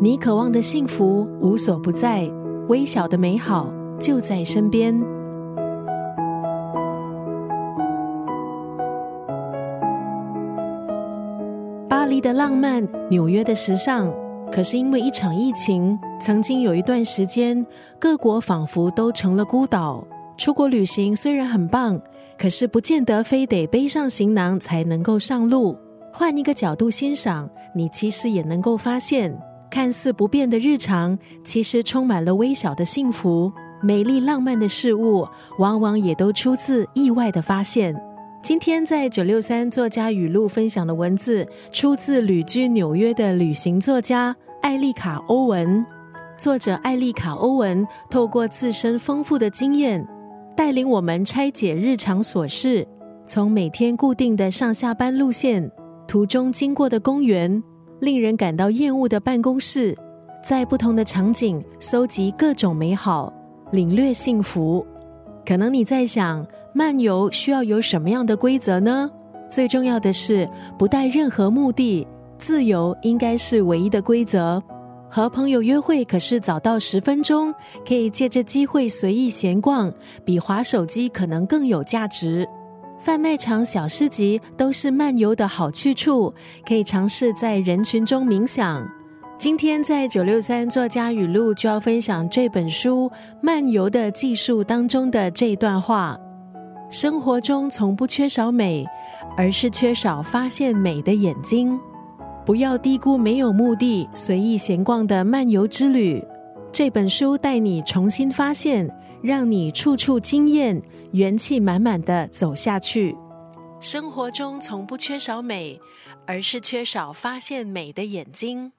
你渴望的幸福无所不在，微小的美好就在身边。巴黎的浪漫，纽约的时尚，可是因为一场疫情，曾经有一段时间，各国仿佛都成了孤岛。出国旅行虽然很棒，可是不见得非得背上行囊才能够上路。换一个角度欣赏，你其实也能够发现，看似不变的日常，其实充满了微小的幸福。美丽浪漫的事物，往往也都出自意外的发现。今天在九六三作家语录分享的文字，出自旅居纽约的旅行作家艾丽卡·欧文。作者艾丽卡·欧文透过自身丰富的经验，带领我们拆解日常琐事，从每天固定的上下班路线。途中经过的公园，令人感到厌恶的办公室，在不同的场景搜集各种美好，领略幸福。可能你在想，漫游需要有什么样的规则呢？最重要的是不带任何目的，自由应该是唯一的规则。和朋友约会，可是早到十分钟，可以借着机会随意闲逛，比划手机可能更有价值。贩卖场、小市集都是漫游的好去处，可以尝试在人群中冥想。今天在九六三作家语录就要分享这本书《漫游的技术》当中的这一段话：生活中从不缺少美，而是缺少发现美的眼睛。不要低估没有目的、随意闲逛的漫游之旅。这本书带你重新发现，让你处处惊艳。元气满满的走下去。生活中从不缺少美，而是缺少发现美的眼睛。